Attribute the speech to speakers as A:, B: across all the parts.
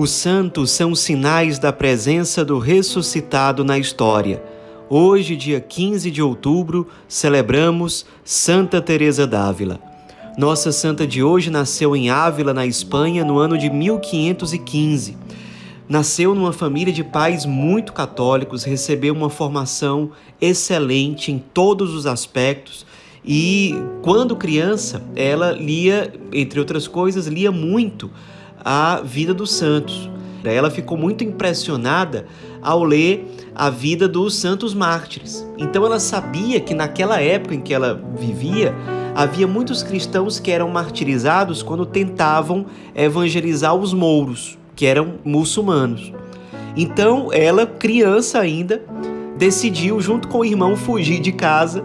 A: Os santos são sinais da presença do ressuscitado na história. Hoje, dia 15 de outubro, celebramos Santa Teresa d'Ávila. Nossa santa de hoje nasceu em Ávila, na Espanha, no ano de 1515. Nasceu numa família de pais muito católicos, recebeu uma formação excelente em todos os aspectos e, quando criança, ela lia, entre outras coisas, lia muito a vida dos santos. Ela ficou muito impressionada ao ler a vida dos santos mártires. Então ela sabia que naquela época em que ela vivia, havia muitos cristãos que eram martirizados quando tentavam evangelizar os mouros, que eram muçulmanos. Então ela, criança ainda, decidiu, junto com o irmão, fugir de casa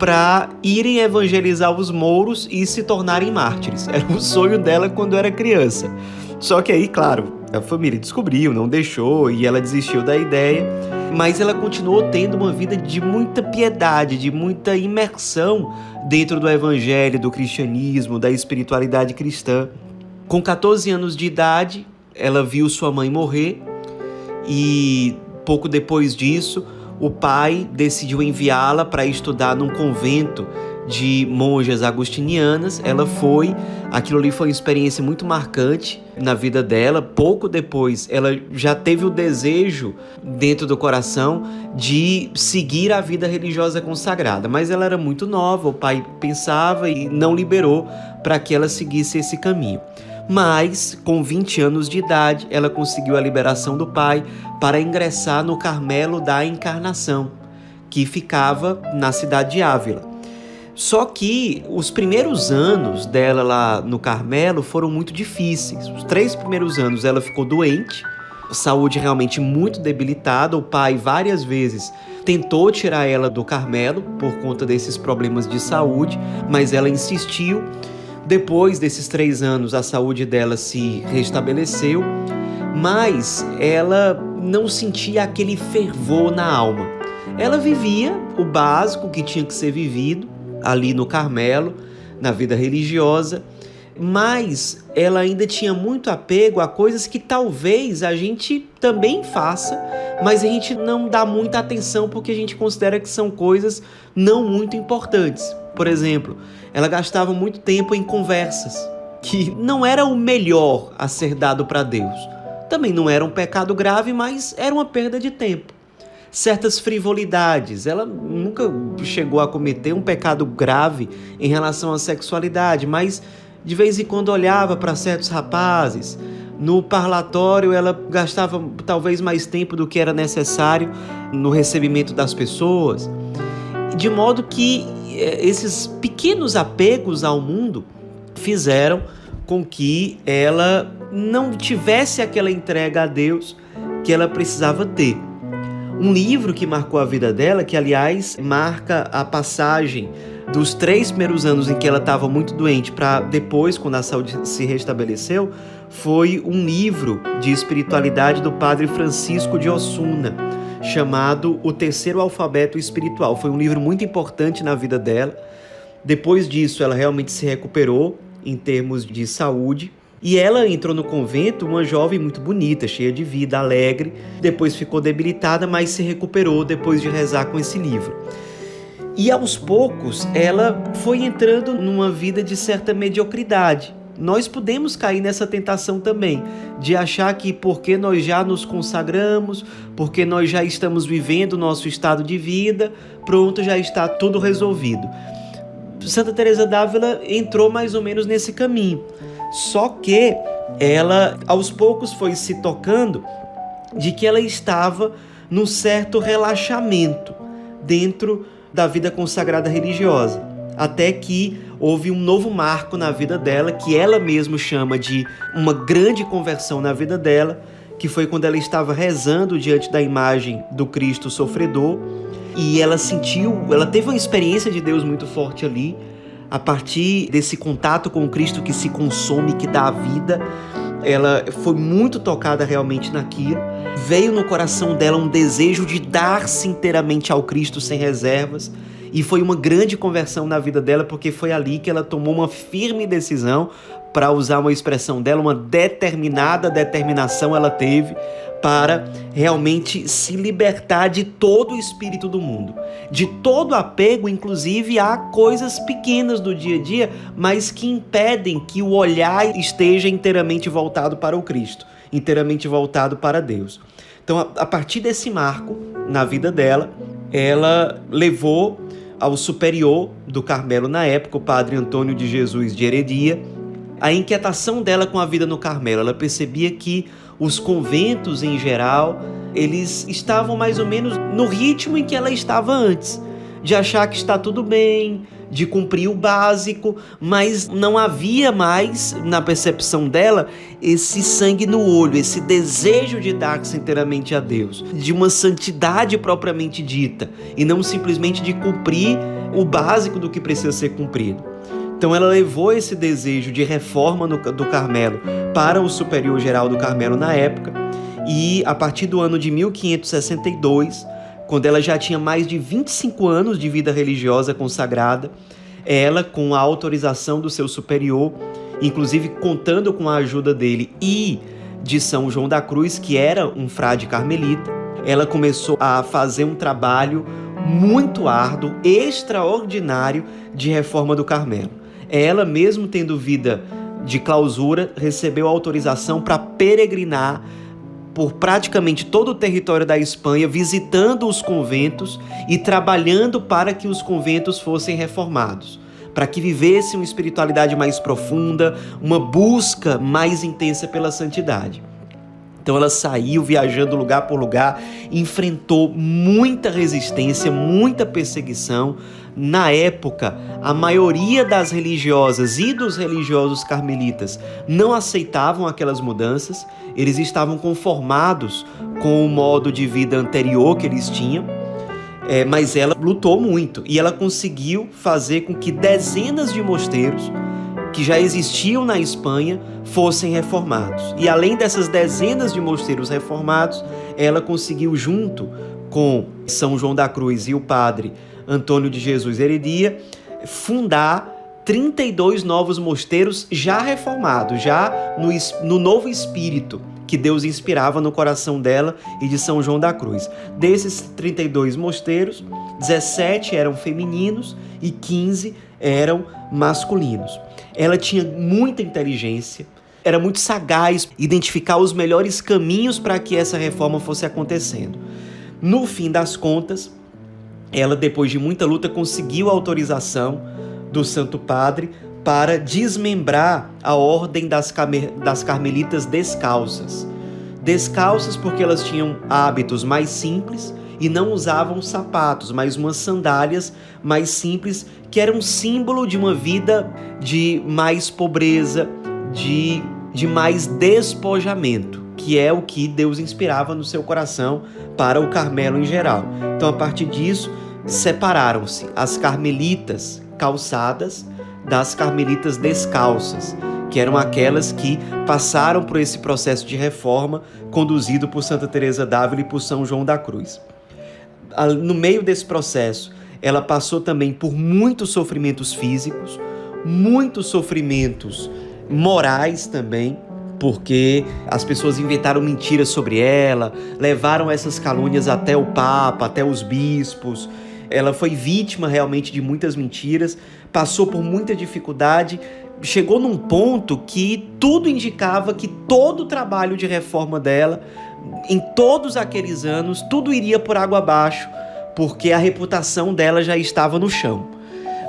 A: para irem evangelizar os mouros e se tornarem mártires. Era o sonho dela quando era criança. Só que aí, claro, a família descobriu, não deixou e ela desistiu da ideia, mas ela continuou tendo uma vida de muita piedade, de muita imersão dentro do evangelho, do cristianismo, da espiritualidade cristã. Com 14 anos de idade, ela viu sua mãe morrer e pouco depois disso, o pai decidiu enviá-la para estudar num convento de monjas agustinianas. Ela foi, aquilo ali foi uma experiência muito marcante na vida dela. Pouco depois, ela já teve o desejo dentro do coração de seguir a vida religiosa consagrada, mas ela era muito nova, o pai pensava e não liberou para que ela seguisse esse caminho mas com 20 anos de idade ela conseguiu a liberação do pai para ingressar no Carmelo da Encarnação, que ficava na cidade de Ávila. Só que os primeiros anos dela lá no Carmelo foram muito difíceis. Os três primeiros anos ela ficou doente, saúde realmente muito debilitada. O pai várias vezes tentou tirar ela do Carmelo por conta desses problemas de saúde, mas ela insistiu depois desses três anos, a saúde dela se restabeleceu, mas ela não sentia aquele fervor na alma. Ela vivia o básico que tinha que ser vivido ali no Carmelo, na vida religiosa, mas ela ainda tinha muito apego a coisas que talvez a gente também faça, mas a gente não dá muita atenção porque a gente considera que são coisas não muito importantes. Por exemplo, ela gastava muito tempo em conversas, que não era o melhor a ser dado para Deus. Também não era um pecado grave, mas era uma perda de tempo. Certas frivolidades, ela nunca chegou a cometer um pecado grave em relação à sexualidade, mas de vez em quando olhava para certos rapazes. No parlatório, ela gastava talvez mais tempo do que era necessário no recebimento das pessoas, de modo que esses pequenos apegos ao mundo fizeram com que ela não tivesse aquela entrega a Deus que ela precisava ter. Um livro que marcou a vida dela, que aliás marca a passagem dos três primeiros anos em que ela estava muito doente para depois, quando a saúde se restabeleceu, foi um livro de espiritualidade do padre Francisco de Osuna chamado O Terceiro Alfabeto Espiritual. Foi um livro muito importante na vida dela. Depois disso, ela realmente se recuperou em termos de saúde. E ela entrou no convento uma jovem muito bonita, cheia de vida, alegre. Depois ficou debilitada, mas se recuperou depois de rezar com esse livro. E aos poucos ela foi entrando numa vida de certa mediocridade nós podemos cair nessa tentação também, de achar que porque nós já nos consagramos, porque nós já estamos vivendo o nosso estado de vida, pronto, já está tudo resolvido. Santa Teresa d'Ávila entrou mais ou menos nesse caminho. Só que ela aos poucos foi se tocando de que ela estava num certo relaxamento dentro da vida consagrada religiosa, até que houve um novo marco na vida dela, que ela mesma chama de uma grande conversão na vida dela, que foi quando ela estava rezando diante da imagem do Cristo sofredor, e ela sentiu, ela teve uma experiência de Deus muito forte ali, a partir desse contato com o Cristo que se consome, que dá a vida, ela foi muito tocada realmente naquilo. Veio no coração dela um desejo de dar-se inteiramente ao Cristo sem reservas. E foi uma grande conversão na vida dela, porque foi ali que ela tomou uma firme decisão para usar uma expressão dela, uma determinada determinação ela teve para realmente se libertar de todo o espírito do mundo, de todo apego, inclusive a coisas pequenas do dia a dia, mas que impedem que o olhar esteja inteiramente voltado para o Cristo, inteiramente voltado para Deus. Então, a partir desse marco na vida dela, ela levou ao superior do Carmelo na época, o padre Antônio de Jesus de Heredia, a inquietação dela com a vida no Carmelo. Ela percebia que os conventos em geral, eles estavam mais ou menos no ritmo em que ela estava antes, de achar que está tudo bem, de cumprir o básico, mas não havia mais, na percepção dela, esse sangue no olho, esse desejo de dar-se inteiramente a Deus, de uma santidade propriamente dita, e não simplesmente de cumprir o básico do que precisa ser cumprido. Então ela levou esse desejo de reforma no, do Carmelo para o superior geral do Carmelo na época, e a partir do ano de 1562, quando ela já tinha mais de 25 anos de vida religiosa consagrada, ela, com a autorização do seu superior, inclusive contando com a ajuda dele e de São João da Cruz, que era um frade carmelita, ela começou a fazer um trabalho muito árduo, extraordinário de reforma do Carmelo. Ela, mesmo tendo vida de clausura, recebeu autorização para peregrinar por praticamente todo o território da Espanha, visitando os conventos e trabalhando para que os conventos fossem reformados, para que vivesse uma espiritualidade mais profunda, uma busca mais intensa pela santidade. Então ela saiu viajando lugar por lugar, enfrentou muita resistência, muita perseguição, na época, a maioria das religiosas e dos religiosos carmelitas não aceitavam aquelas mudanças, eles estavam conformados com o modo de vida anterior que eles tinham, é, mas ela lutou muito e ela conseguiu fazer com que dezenas de mosteiros que já existiam na Espanha fossem reformados. E além dessas dezenas de mosteiros reformados, ela conseguiu, junto com São João da Cruz e o padre Antônio de Jesus Heredia, fundar 32 novos mosteiros já reformados, já no, no novo espírito que Deus inspirava no coração dela e de São João da Cruz. Desses 32 mosteiros, 17 eram femininos e 15 eram masculinos. Ela tinha muita inteligência, era muito sagaz identificar os melhores caminhos para que essa reforma fosse acontecendo. No fim das contas, ela, depois de muita luta, conseguiu a autorização do Santo Padre para desmembrar a ordem das, das carmelitas descalças. Descalças porque elas tinham hábitos mais simples e não usavam sapatos, mas umas sandálias mais simples que eram um símbolo de uma vida de mais pobreza, de, de mais despojamento, que é o que Deus inspirava no seu coração para o Carmelo em geral. Então, a partir disso, separaram-se as carmelitas calçadas das carmelitas descalças, que eram aquelas que passaram por esse processo de reforma conduzido por Santa Teresa d'Ávila e por São João da Cruz. No meio desse processo, ela passou também por muitos sofrimentos físicos, muitos sofrimentos morais também, porque as pessoas inventaram mentiras sobre ela, levaram essas calúnias até o Papa, até os bispos. Ela foi vítima realmente de muitas mentiras, passou por muita dificuldade, chegou num ponto que tudo indicava que todo o trabalho de reforma dela, em todos aqueles anos, tudo iria por água abaixo, porque a reputação dela já estava no chão.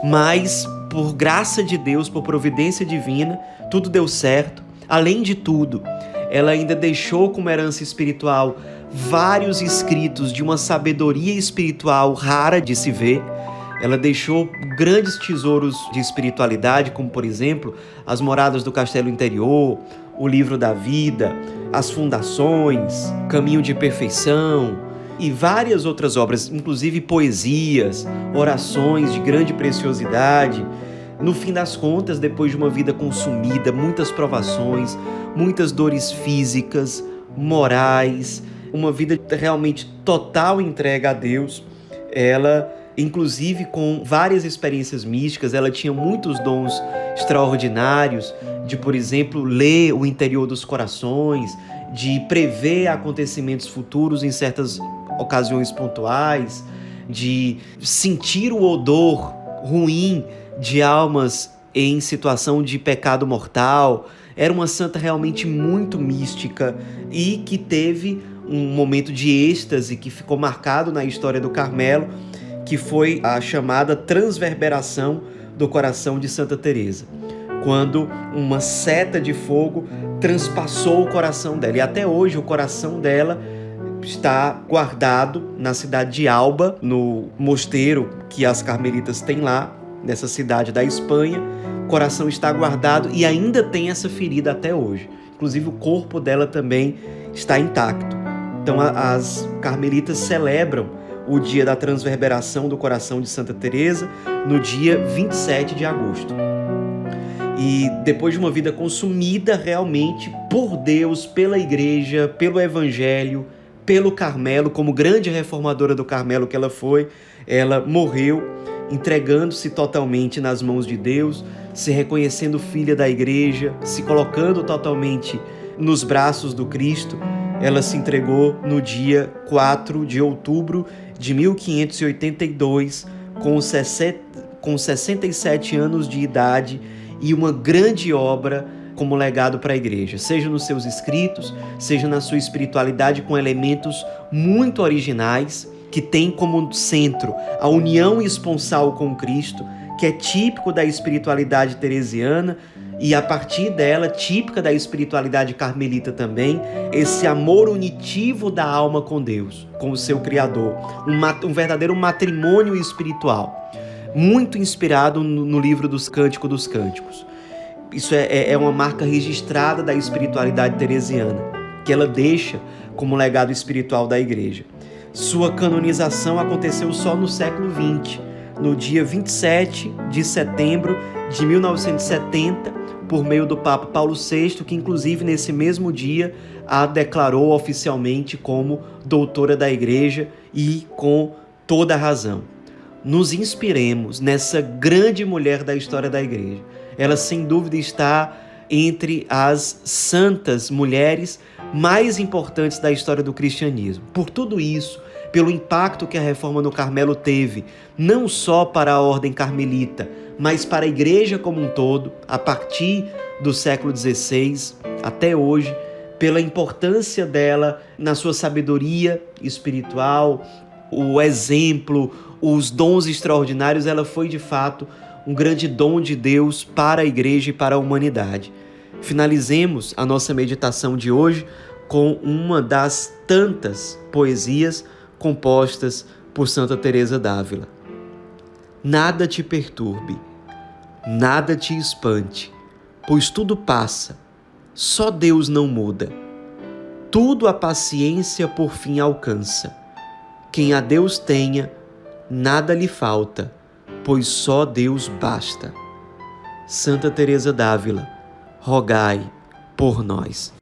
A: Mas, por graça de Deus, por providência divina, tudo deu certo Além de tudo, ela ainda deixou como herança espiritual vários escritos de uma sabedoria espiritual rara de se ver. Ela deixou grandes tesouros de espiritualidade, como por exemplo, As Moradas do Castelo Interior, O Livro da Vida, As Fundações, Caminho de Perfeição e várias outras obras, inclusive poesias, orações de grande preciosidade no fim das contas, depois de uma vida consumida, muitas provações, muitas dores físicas, morais, uma vida realmente total entrega a Deus, ela, inclusive com várias experiências místicas, ela tinha muitos dons extraordinários, de, por exemplo, ler o interior dos corações, de prever acontecimentos futuros em certas ocasiões pontuais, de sentir o odor ruim de almas em situação de pecado mortal. Era uma santa realmente muito mística e que teve um momento de êxtase que ficou marcado na história do Carmelo, que foi a chamada transverberação do coração de Santa Teresa, quando uma seta de fogo transpassou o coração dela. E até hoje o coração dela está guardado na cidade de Alba, no mosteiro que as carmelitas têm lá, nessa cidade da Espanha. O coração está guardado e ainda tem essa ferida até hoje. Inclusive o corpo dela também está intacto. Então as carmelitas celebram o dia da transverberação do coração de Santa Teresa no dia 27 de agosto. E depois de uma vida consumida realmente por Deus, pela igreja, pelo evangelho, pelo Carmelo, como grande reformadora do Carmelo que ela foi, ela morreu entregando-se totalmente nas mãos de Deus, se reconhecendo filha da igreja, se colocando totalmente nos braços do Cristo. Ela se entregou no dia 4 de outubro de 1582, com, com 67 anos de idade e uma grande obra como legado para a igreja, seja nos seus escritos, seja na sua espiritualidade com elementos muito originais que tem como centro a união esponsal com Cristo, que é típico da espiritualidade teresiana e a partir dela, típica da espiritualidade carmelita também, esse amor unitivo da alma com Deus, com o seu Criador, um, um verdadeiro matrimônio espiritual, muito inspirado no, no livro dos Cânticos dos Cânticos. Isso é, é, é uma marca registrada da espiritualidade teresiana, que ela deixa como legado espiritual da igreja. Sua canonização aconteceu só no século XX, no dia 27 de setembro de 1970, por meio do Papa Paulo VI, que inclusive nesse mesmo dia a declarou oficialmente como doutora da Igreja e com toda a razão. Nos inspiremos nessa grande mulher da história da Igreja. Ela sem dúvida está entre as santas mulheres mais importantes da história do cristianismo. Por tudo isso, pelo impacto que a reforma no Carmelo teve, não só para a ordem carmelita, mas para a igreja como um todo, a partir do século XVI até hoje, pela importância dela na sua sabedoria espiritual, o exemplo, os dons extraordinários, ela foi de fato um grande dom de Deus para a igreja e para a humanidade. Finalizemos a nossa meditação de hoje com uma das tantas poesias compostas por Santa Teresa d'Ávila. Nada te perturbe, nada te espante, pois tudo passa, só Deus não muda. Tudo a paciência por fim alcança. Quem a Deus tenha, nada lhe falta, pois só Deus basta. Santa Teresa d'Ávila, rogai por nós.